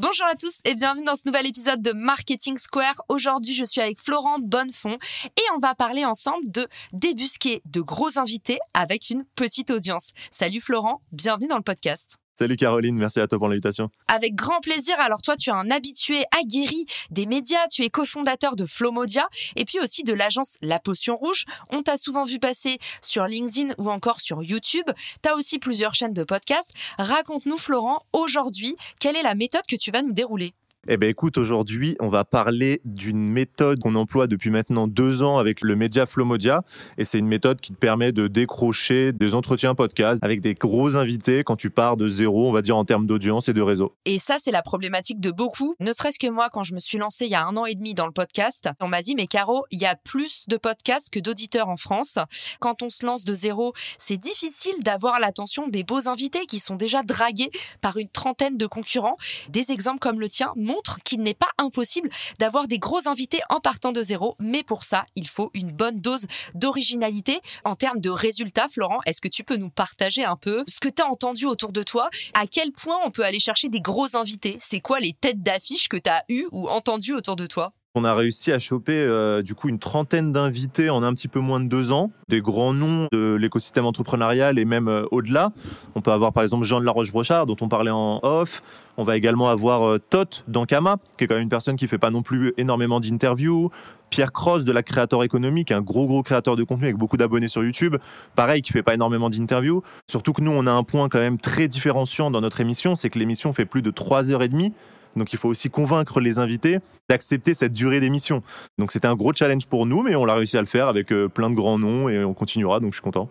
Bonjour à tous et bienvenue dans ce nouvel épisode de Marketing Square. Aujourd'hui, je suis avec Florent Bonnefond et on va parler ensemble de débusquer de gros invités avec une petite audience. Salut Florent, bienvenue dans le podcast. Salut Caroline, merci à toi pour l'invitation. Avec grand plaisir. Alors toi, tu es un habitué aguerri des médias, tu es cofondateur de Flomodia et puis aussi de l'agence La Potion Rouge. On t'a souvent vu passer sur LinkedIn ou encore sur YouTube. Tu as aussi plusieurs chaînes de podcasts. Raconte-nous Florent, aujourd'hui, quelle est la méthode que tu vas nous dérouler? Eh bien, écoute, aujourd'hui, on va parler d'une méthode qu'on emploie depuis maintenant deux ans avec le média Flomodia. Et c'est une méthode qui te permet de décrocher des entretiens podcast avec des gros invités quand tu pars de zéro, on va dire, en termes d'audience et de réseau. Et ça, c'est la problématique de beaucoup. Ne serait-ce que moi, quand je me suis lancée il y a un an et demi dans le podcast, on m'a dit, mais Caro, il y a plus de podcasts que d'auditeurs en France. Quand on se lance de zéro, c'est difficile d'avoir l'attention des beaux invités qui sont déjà dragués par une trentaine de concurrents. Des exemples comme le tien montre qu'il n'est pas impossible d'avoir des gros invités en partant de zéro, mais pour ça, il faut une bonne dose d'originalité. En termes de résultats, Florent, est-ce que tu peux nous partager un peu ce que tu as entendu autour de toi? À quel point on peut aller chercher des gros invités? C'est quoi les têtes d'affiche que tu as eues ou entendues autour de toi? On a réussi à choper euh, du coup une trentaine d'invités en un petit peu moins de deux ans, des grands noms de l'écosystème entrepreneurial et même euh, au-delà. On peut avoir par exemple Jean de la Roche-Brochard dont on parlait en off. On va également avoir euh, Tot d'Ankama, qui est quand même une personne qui fait pas non plus énormément d'interviews. Pierre Cross de la Créateur Économique, un gros gros créateur de contenu avec beaucoup d'abonnés sur YouTube. Pareil, qui fait pas énormément d'interviews. Surtout que nous, on a un point quand même très différenciant dans notre émission, c'est que l'émission fait plus de trois heures et demie. Donc il faut aussi convaincre les invités d'accepter cette durée d'émission. Donc c'était un gros challenge pour nous, mais on l'a réussi à le faire avec euh, plein de grands noms et on continuera, donc je suis content.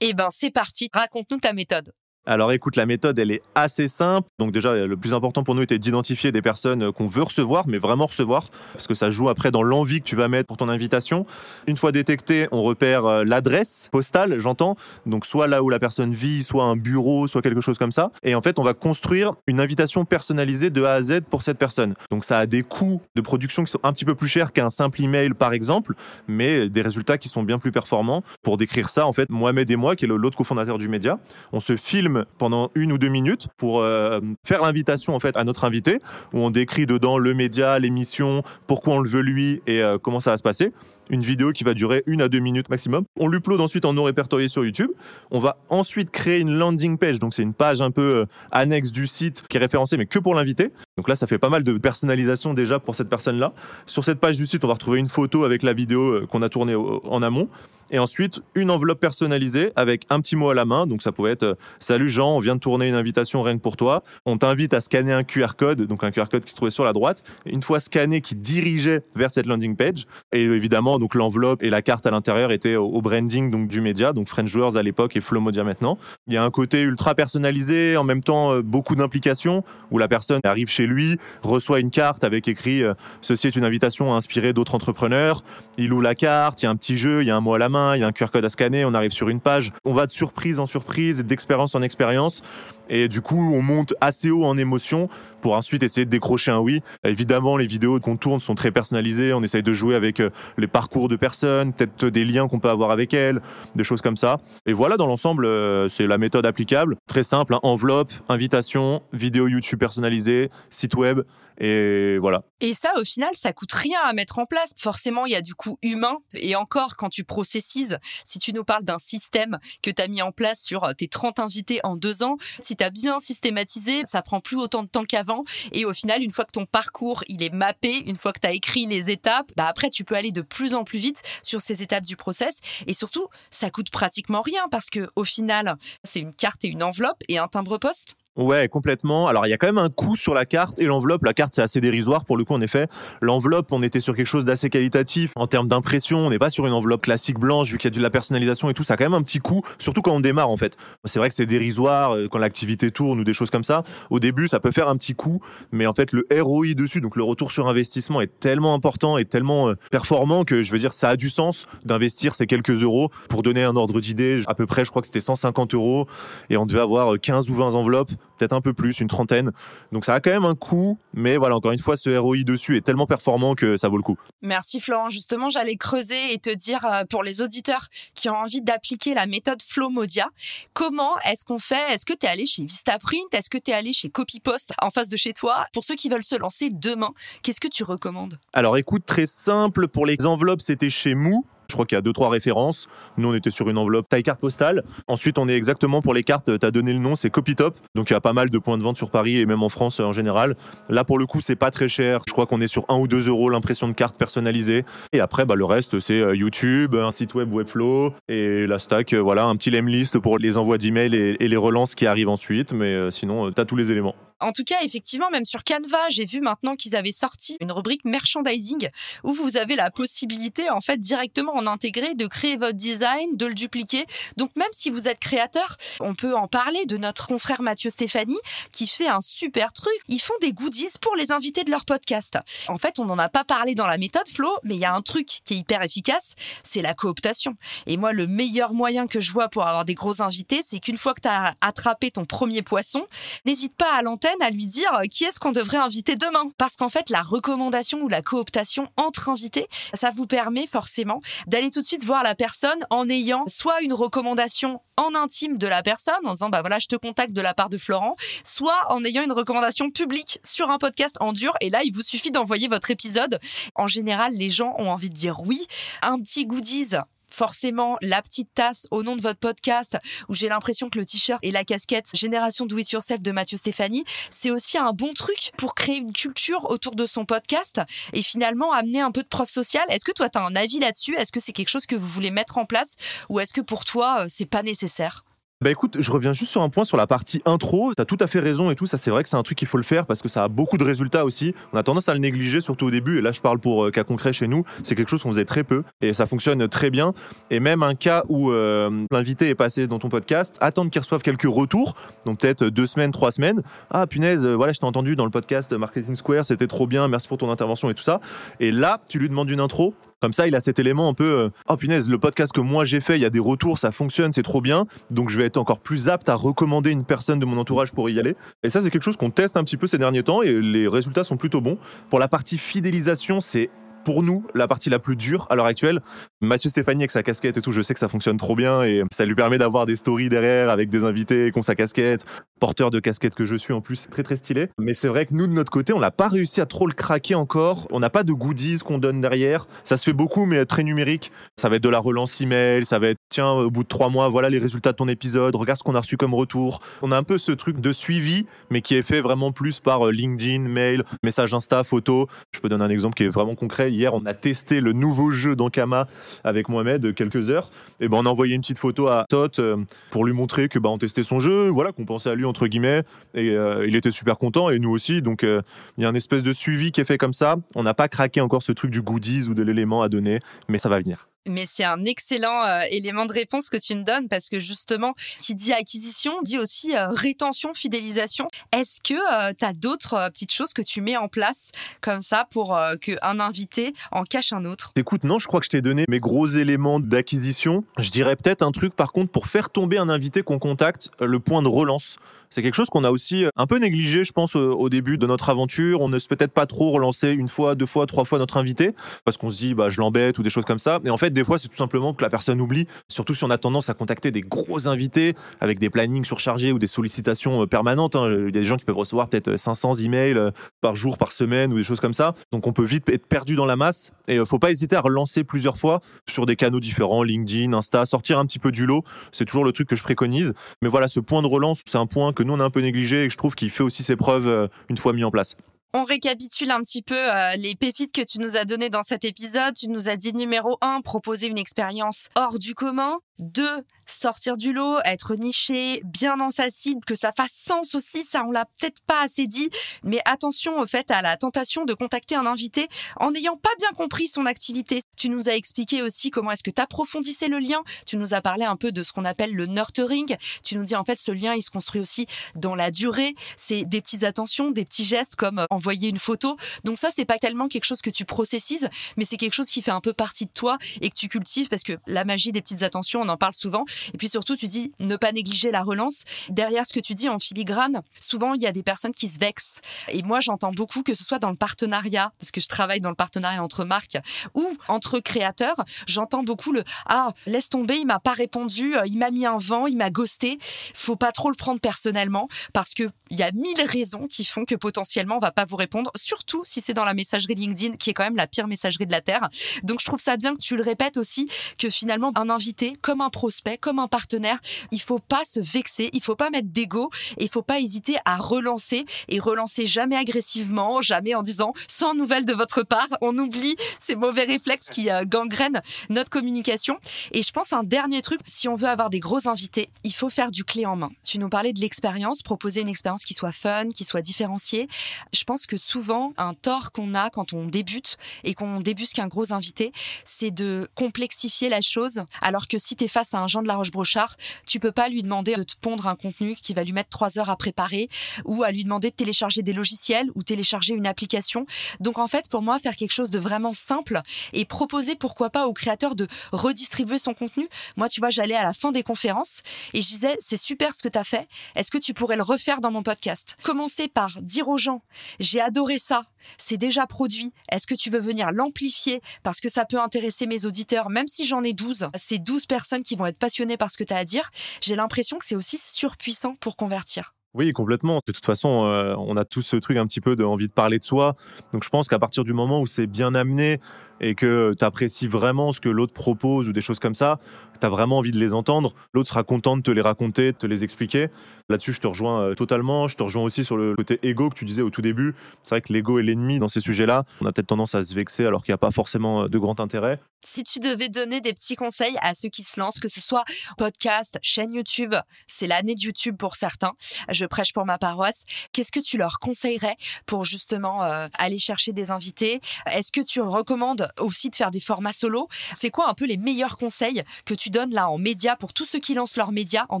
Eh ben c'est parti, raconte-nous ta méthode. Alors écoute, la méthode, elle est assez simple. Donc déjà, le plus important pour nous était d'identifier des personnes qu'on veut recevoir, mais vraiment recevoir, parce que ça joue après dans l'envie que tu vas mettre pour ton invitation. Une fois détecté, on repère euh, l'adresse postale, j'entends, donc soit là où la personne vit, soit un bureau, soit quelque chose comme ça. Et en fait, on va construire une invitation personnalisée de A à Z pour cette personne. Donc ça a des coûts de production qui sont un petit peu plus chers qu'un simple email, par exemple, mais des résultats qui sont bien plus performants. Pour décrire ça, en fait, Mohamed et moi, qui est l'autre cofondateur du média, on se filme pendant une ou deux minutes pour euh, faire l'invitation en fait à notre invité, où on décrit dedans le média, l'émission, pourquoi on le veut lui et euh, comment ça va se passer une vidéo qui va durer une à deux minutes maximum. On l'upload ensuite en non répertorié sur YouTube. On va ensuite créer une landing page, donc c'est une page un peu euh, annexe du site qui est référencée mais que pour l'invité. Donc là, ça fait pas mal de personnalisation déjà pour cette personne-là. Sur cette page du site, on va retrouver une photo avec la vidéo qu'on a tournée en amont. Et ensuite, une enveloppe personnalisée avec un petit mot à la main. Donc ça pouvait être euh, Salut Jean, on vient de tourner une invitation rien que pour toi. On t'invite à scanner un QR code, donc un QR code qui se trouvait sur la droite. Une fois scanné, qui dirigeait vers cette landing page. Et évidemment, donc l'enveloppe et la carte à l'intérieur étaient au branding donc du média, donc French Joueurs à l'époque et Flomodia maintenant. Il y a un côté ultra personnalisé, en même temps euh, beaucoup d'implications, où la personne arrive chez lui, reçoit une carte avec écrit euh, Ceci est une invitation à inspirer d'autres entrepreneurs. Il ouvre la carte, il y a un petit jeu, il y a un mot à la main il y a un QR code à scanner, on arrive sur une page, on va de surprise en surprise et d'expérience en expérience. Et du coup, on monte assez haut en émotion pour ensuite essayer de décrocher un oui. Évidemment, les vidéos qu'on tourne sont très personnalisées. On essaye de jouer avec euh, les parcours de personnes, peut-être des liens qu'on peut avoir avec elles, des choses comme ça. Et voilà, dans l'ensemble, euh, c'est la méthode applicable. Très simple, hein. enveloppe, invitation, vidéo YouTube personnalisée, site web Et voilà. Et ça, au final, ça coûte rien à mettre en place. Forcément, il y a du coût humain. Et encore, quand tu processises, si tu nous parles d'un système que tu as mis en place sur euh, tes 30 invités en deux ans, si tu as bien systématisé, ça prend plus autant de temps qu'avant. Et au final, une fois que ton parcours, il est mappé, une fois que tu as écrit les étapes, bah après, tu peux aller de plus en plus vite sur ces étapes du process. Et surtout, ça coûte pratiquement rien parce que au final, c'est une carte et une enveloppe et un timbre-poste. Ouais, complètement. Alors, il y a quand même un coût sur la carte et l'enveloppe. La carte, c'est assez dérisoire pour le coup, en effet. L'enveloppe, on était sur quelque chose d'assez qualitatif en termes d'impression. On n'est pas sur une enveloppe classique blanche, vu qu'il y a de la personnalisation et tout. Ça a quand même un petit coût, surtout quand on démarre, en fait. C'est vrai que c'est dérisoire euh, quand l'activité tourne ou des choses comme ça. Au début, ça peut faire un petit coût, mais en fait, le ROI dessus, donc le retour sur investissement, est tellement important et tellement euh, performant que je veux dire, ça a du sens d'investir ces quelques euros. Pour donner un ordre d'idée, à peu près, je crois que c'était 150 euros et on devait avoir 15 ou 20 enveloppes peut-être un peu plus, une trentaine. Donc ça a quand même un coût, mais voilà, encore une fois, ce ROI dessus est tellement performant que ça vaut le coup. Merci Florent. Justement, j'allais creuser et te dire euh, pour les auditeurs qui ont envie d'appliquer la méthode Flowmodia, comment est-ce qu'on fait? Est-ce que tu es allé chez Vistaprint? Est-ce que tu es allé chez Copypost en face de chez toi? Pour ceux qui veulent se lancer demain, qu'est-ce que tu recommandes? Alors écoute, très simple, pour les enveloppes, c'était chez Mou. Je crois qu'il y a deux, trois références. Nous, on était sur une enveloppe taille carte postale. Ensuite, on est exactement pour les cartes, tu as donné le nom, c'est Copytop. Donc, il y a pas mal de points de vente sur Paris et même en France en général. Là, pour le coup, c'est pas très cher. Je crois qu'on est sur 1 ou 2 euros l'impression de carte personnalisée. Et après, bah, le reste, c'est euh, YouTube, un site web Webflow et la stack. Euh, voilà, un petit list pour les envois d'emails et, et les relances qui arrivent ensuite. Mais euh, sinon, tu as tous les éléments. En tout cas, effectivement, même sur Canva, j'ai vu maintenant qu'ils avaient sorti une rubrique merchandising où vous avez la possibilité, en fait, directement en intégrer, de créer votre design, de le dupliquer. Donc, même si vous êtes créateur, on peut en parler de notre confrère Mathieu Stéphanie qui fait un super truc. Ils font des goodies pour les invités de leur podcast. En fait, on n'en a pas parlé dans la méthode Flo, mais il y a un truc qui est hyper efficace, c'est la cooptation. Et moi, le meilleur moyen que je vois pour avoir des gros invités, c'est qu'une fois que tu as attrapé ton premier poisson, n'hésite pas à l'antenne à lui dire euh, qui est-ce qu'on devrait inviter demain? Parce qu'en fait, la recommandation ou la cooptation entre invités, ça vous permet forcément d'aller tout de suite voir la personne en ayant soit une recommandation en intime de la personne en disant bah voilà je te contacte de la part de Florent soit en ayant une recommandation publique sur un podcast en dur. Et là il vous suffit d'envoyer votre épisode. En général les gens ont envie de dire oui. Un petit goodies forcément la petite tasse au nom de votre podcast où j'ai l'impression que le t-shirt et la casquette Génération Do It Yourself de Mathieu Stéphanie, c'est aussi un bon truc pour créer une culture autour de son podcast et finalement amener un peu de preuve sociale. Est-ce que toi, tu as un avis là-dessus? Est-ce que c'est quelque chose que vous voulez mettre en place? Ou est-ce que pour toi, euh, c'est pas nécessaire? Bah écoute, je reviens juste sur un point sur la partie intro. T'as tout à fait raison et tout. Ça, c'est vrai que c'est un truc qu'il faut le faire parce que ça a beaucoup de résultats aussi. On a tendance à le négliger, surtout au début. Et là, je parle pour euh, cas concret chez nous. C'est quelque chose qu'on faisait très peu et ça fonctionne très bien. Et même un cas où euh, l'invité est passé dans ton podcast, attendre qu'il reçoive quelques retours. Donc peut-être deux semaines, trois semaines. Ah punaise, euh, voilà, je t'ai entendu dans le podcast Marketing Square, c'était trop bien. Merci pour ton intervention et tout ça. Et là, tu lui demandes une intro. Comme ça, il a cet élément un peu euh, oh punaise, le podcast que moi j'ai fait, il y a des retours, ça fonctionne, c'est trop bien. Donc je vais être encore plus apte à recommander une personne de mon entourage pour y aller. Et ça, c'est quelque chose qu'on teste un petit peu ces derniers temps et les résultats sont plutôt bons. Pour la partie fidélisation, c'est pour nous la partie la plus dure à l'heure actuelle. Mathieu Stéphanie avec sa casquette et tout, je sais que ça fonctionne trop bien et ça lui permet d'avoir des stories derrière avec des invités qui ont sa casquette, porteur de casquette que je suis en plus, très très stylé. Mais c'est vrai que nous de notre côté, on n'a pas réussi à trop le craquer encore. On n'a pas de goodies qu'on donne derrière. Ça se fait beaucoup, mais très numérique. Ça va être de la relance email, ça va être tiens, au bout de trois mois, voilà les résultats de ton épisode, regarde ce qu'on a reçu comme retour. On a un peu ce truc de suivi, mais qui est fait vraiment plus par euh, LinkedIn, mail, message Insta, photo. Je peux donner un exemple qui est vraiment concret. Hier, on a testé le nouveau jeu d'Ankama avec Mohamed quelques heures. Et ben, on a envoyé une petite photo à Tot euh, pour lui montrer que ben, on testait son jeu, voilà, qu'on pensait à lui entre guillemets. Et euh, il était super content et nous aussi. Donc euh, il y a un espèce de suivi qui est fait comme ça. On n'a pas craqué encore ce truc du goodies ou de l'élément à donner, mais ça va venir. Mais c'est un excellent euh, élément de réponse que tu me donnes parce que justement, qui dit acquisition dit aussi euh, rétention, fidélisation. Est-ce que euh, tu as d'autres petites choses que tu mets en place comme ça pour qu'un invité en cache un autre? Écoute, non, je crois que je t'ai donné mes gros éléments d'acquisition. Je dirais peut-être un truc par contre pour faire tomber un invité qu'on contacte, le point de relance. C'est quelque chose qu'on a aussi un peu négligé, je pense, au début de notre aventure. On ne se peut-être pas trop relancer une fois, deux fois, trois fois notre invité parce qu'on se dit, bah, je l'embête ou des choses comme ça. Et en fait, des fois, c'est tout simplement que la personne oublie, surtout si on a tendance à contacter des gros invités avec des plannings surchargés ou des sollicitations euh, permanentes. Hein. Il y a des gens qui peuvent recevoir peut-être 500 emails euh, par jour, par semaine ou des choses comme ça. Donc on peut vite être perdu dans la masse. Et euh, faut pas hésiter à relancer plusieurs fois sur des canaux différents, LinkedIn, Insta, sortir un petit peu du lot. C'est toujours le truc que je préconise. Mais voilà, ce point de relance, c'est un point que nous on a un peu négligé et je trouve qu'il fait aussi ses preuves une fois mis en place. On récapitule un petit peu euh, les pépites que tu nous as données dans cet épisode. Tu nous as dit numéro 1, proposer une expérience hors du commun. 2, sortir du lot, être niché, bien dans sa cible, que ça fasse sens aussi, ça on l'a peut-être pas assez dit, mais attention au fait à la tentation de contacter un invité en n'ayant pas bien compris son activité. Tu nous as expliqué aussi comment est-ce que tu approfondissais le lien, tu nous as parlé un peu de ce qu'on appelle le nurturing, tu nous dis en fait ce lien il se construit aussi dans la durée, c'est des petites attentions, des petits gestes comme envoyer une photo. Donc ça c'est pas tellement quelque chose que tu processises, mais c'est quelque chose qui fait un peu partie de toi et que tu cultives parce que la magie des petites attentions, on en parle souvent et puis surtout, tu dis ne pas négliger la relance. Derrière ce que tu dis en filigrane, souvent il y a des personnes qui se vexent. Et moi, j'entends beaucoup que ce soit dans le partenariat, parce que je travaille dans le partenariat entre marques ou entre créateurs, j'entends beaucoup le ah laisse tomber, il m'a pas répondu, euh, il m'a mis un vent, il m'a ghosté. Faut pas trop le prendre personnellement parce que il y a mille raisons qui font que potentiellement on va pas vous répondre, surtout si c'est dans la messagerie LinkedIn qui est quand même la pire messagerie de la terre. Donc je trouve ça bien que tu le répètes aussi que finalement un invité comme un prospect, comme un partenaire, il faut pas se vexer, il faut pas mettre d'ego il faut pas hésiter à relancer et relancer jamais agressivement, jamais en disant sans nouvelles de votre part. On oublie ces mauvais réflexes qui euh, gangrènent notre communication. Et je pense un dernier truc, si on veut avoir des gros invités, il faut faire du clé en main. Tu nous parlais de l'expérience, proposer une expérience qui soit fun, qui soit différenciée. Je pense que souvent, un tort qu'on a quand on débute et qu'on débusque un gros invité, c'est de complexifier la chose. Alors que si tu face à un Jean de la Roche-Brochard, tu peux pas lui demander de te pondre un contenu qui va lui mettre trois heures à préparer ou à lui demander de télécharger des logiciels ou télécharger une application. Donc en fait, pour moi, faire quelque chose de vraiment simple et proposer pourquoi pas au créateur de redistribuer son contenu. Moi, tu vois, j'allais à la fin des conférences et je disais, c'est super ce que tu as fait. Est-ce que tu pourrais le refaire dans mon podcast? Commencer par dire aux gens, j'ai adoré ça, c'est déjà produit. Est-ce que tu veux venir l'amplifier? Parce que ça peut intéresser mes auditeurs, même si j'en ai 12 C'est 12 personnes qui vont être passionnées par ce que tu as à dire. J'ai l'impression que c'est aussi surpuissant pour convertir. Oui, complètement. De toute façon, euh, on a tous ce truc un petit peu d'envie de parler de soi. Donc je pense qu'à partir du moment où c'est bien amené et que tu apprécies vraiment ce que l'autre propose ou des choses comme ça, tu as vraiment envie de les entendre, l'autre sera content de te les raconter, de te les expliquer. Là-dessus, je te rejoins euh, totalement. Je te rejoins aussi sur le côté ego que tu disais au tout début. C'est vrai que l'ego est l'ennemi dans ces sujets-là. On a peut-être tendance à se vexer alors qu'il n'y a pas forcément euh, de grand intérêt. Si tu devais donner des petits conseils à ceux qui se lancent, que ce soit podcast, chaîne YouTube, c'est l'année de YouTube pour certains. Je prêche pour ma paroisse. Qu'est-ce que tu leur conseillerais pour justement euh, aller chercher des invités? Est-ce que tu recommandes aussi de faire des formats solo. C'est quoi un peu les meilleurs conseils que tu donnes là en médias pour tous ceux qui lancent leurs médias en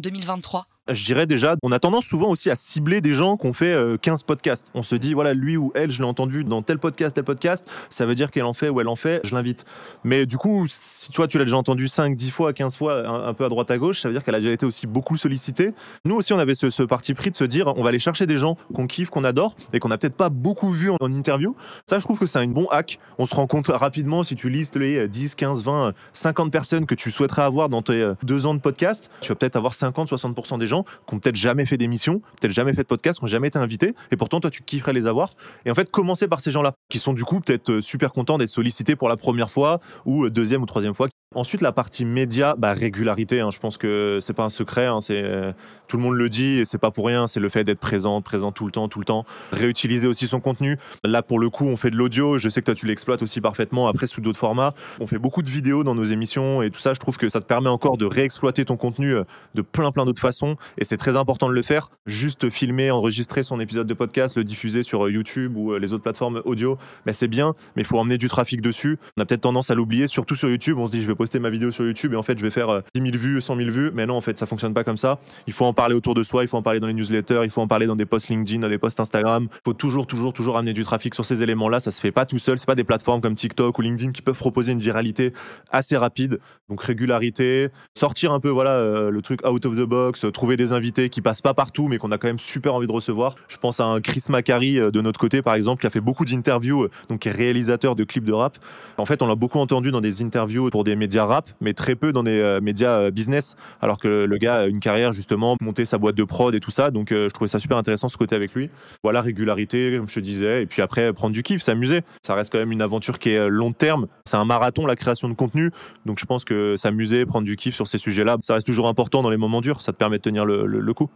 2023 je dirais déjà, on a tendance souvent aussi à cibler des gens qui ont fait 15 euh, podcasts. On se dit, voilà, lui ou elle, je l'ai entendu dans tel podcast, tel podcast, ça veut dire qu'elle en fait ou elle en fait, je l'invite. Mais du coup, si toi, tu l'as déjà entendu 5, 10 fois, 15 fois, un, peu à droite à gauche, ça veut dire qu'elle a déjà été aussi beaucoup sollicitée. Nous aussi, on avait ce, parti pris de se dire, on va aller chercher des gens qu'on kiffe, qu'on adore et qu'on n'a peut-être pas beaucoup vu en, interview. Ça, je trouve que c'est un bon hack. On se rend compte rapidement si tu listes les 10, 15, 20, 50 personnes que tu souhaiterais avoir dans tes euh, deux ans de podcast, tu vas peut-être avoir 50, 60% des gens qui ont peut-être jamais jamais fait d'émission, peut-être jamais fait de podcast, qui n'ont jamais été invités, et pourtant toi tu kifferais les avoir. Et en fait, commencer par ces gens-là, qui sont du coup peut-être euh, super contents d'être sollicités pour la première fois, ou euh, deuxième ou troisième fois, Ensuite, la partie média, bah, régularité. Hein, je pense que c'est pas un secret. Hein, c'est euh, tout le monde le dit et c'est pas pour rien. C'est le fait d'être présent, présent tout le temps, tout le temps. Réutiliser aussi son contenu. Là, pour le coup, on fait de l'audio. Je sais que toi, tu l'exploites aussi parfaitement. Après, sous d'autres formats, on fait beaucoup de vidéos dans nos émissions et tout ça. Je trouve que ça te permet encore de réexploiter ton contenu euh, de plein, plein d'autres façons. Et c'est très important de le faire. Juste filmer, enregistrer son épisode de podcast, le diffuser sur euh, YouTube ou les autres plateformes audio, mais c'est bien. Mais il faut emmener du trafic dessus. On a peut-être tendance à l'oublier, surtout sur YouTube. On se dit, je vais poster ma vidéo sur YouTube et en fait, je vais faire 10 000 vues, 100 000 vues. Mais non, en fait, ça fonctionne pas comme ça. Il faut en parler autour de soi, il faut en parler dans les newsletters, il faut en parler dans des posts LinkedIn, dans des posts Instagram. Il faut toujours, toujours, toujours amener du trafic sur ces éléments-là. Ça se fait pas tout seul. C'est pas des plateformes comme TikTok ou LinkedIn qui peuvent proposer une viralité assez rapide. Donc régularité, sortir un peu, voilà, euh, le truc out of the box, trouver des invités qui passent pas partout, mais qu'on a quand même super envie de recevoir. Je pense à un Chris Macari euh, de notre côté, par exemple, qui a fait beaucoup d'interviews, euh, donc qui est réalisateur de clips de rap. En fait, on l'a beaucoup entendu dans des interviews pour des médias rap, mais très peu dans des médias business, alors que le gars a une carrière justement, monter sa boîte de prod et tout ça. Donc je trouvais ça super intéressant ce côté avec lui. Voilà, régularité, comme je te disais, et puis après prendre du kiff, s'amuser. Ça reste quand même une aventure qui est long terme. C'est un marathon, la création de contenu. Donc je pense que s'amuser, prendre du kiff sur ces sujets-là, ça reste toujours important dans les moments durs. Ça te permet de tenir le coup.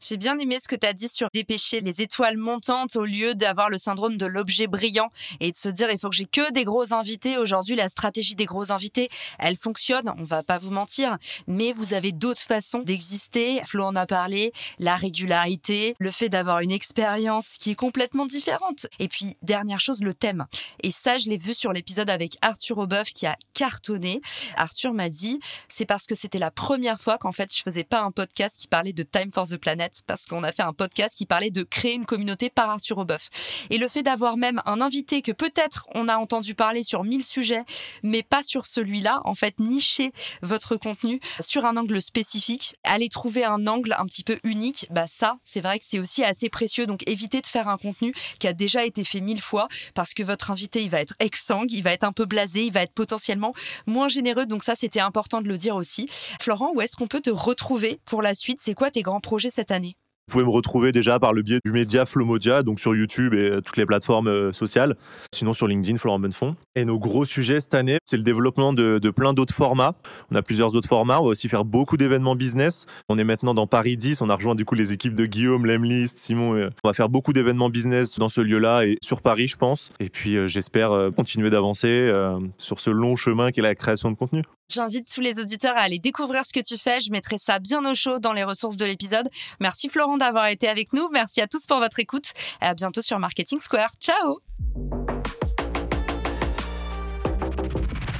J'ai bien aimé ce que tu as dit sur dépêcher les étoiles montantes au lieu d'avoir le syndrome de l'objet brillant et de se dire il faut que j'ai que des gros invités. Aujourd'hui, la stratégie des gros invités, elle fonctionne, on va pas vous mentir, mais vous avez d'autres façons d'exister. Flo en a parlé, la régularité, le fait d'avoir une expérience qui est complètement différente. Et puis, dernière chose, le thème. Et ça, je l'ai vu sur l'épisode avec Arthur Aubeuf qui a cartonné. Arthur m'a dit, c'est parce que c'était la première fois qu'en fait, je faisais pas un podcast qui parlait de Time for the Planet parce qu'on a fait un podcast qui parlait de créer une communauté par Arthur Aubeuf. Et le fait d'avoir même un invité que peut-être on a entendu parler sur mille sujets, mais pas sur celui-là, en fait, nicher votre contenu sur un angle spécifique, aller trouver un angle un petit peu unique, bah ça, c'est vrai que c'est aussi assez précieux. Donc évitez de faire un contenu qui a déjà été fait mille fois parce que votre invité, il va être exsangue, il va être un peu blasé, il va être potentiellement moins généreux. Donc ça, c'était important de le dire aussi. Florent, où est-ce qu'on peut te retrouver pour la suite? C'est quoi tes grands projets cette année? Vous pouvez me retrouver déjà par le biais du média Flomodia, donc sur YouTube et euh, toutes les plateformes euh, sociales. Sinon sur LinkedIn, Florent Bonnefond. Et nos gros sujets cette année, c'est le développement de, plein d'autres formats. On a plusieurs autres formats. On va aussi faire beaucoup d'événements business. On est maintenant dans Paris 10. On a rejoint du coup les équipes de Guillaume, Lemlist, Simon. On va faire beaucoup d'événements business dans ce lieu-là et sur Paris, je pense. Et puis euh, j'espère continuer d'avancer sur ce long chemin qui est la création de contenu. J'invite tous les auditeurs à aller découvrir ce que tu fais. Je mettrai ça bien au chaud dans les ressources de l'épisode. Merci Florent d'avoir été avec nous. Merci à tous pour votre écoute. Et à bientôt sur Marketing Square. Ciao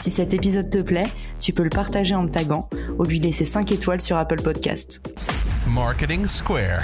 Si cet épisode te plaît, tu peux le partager en me taguant ou lui laisser 5 étoiles sur Apple Podcast. Marketing Square.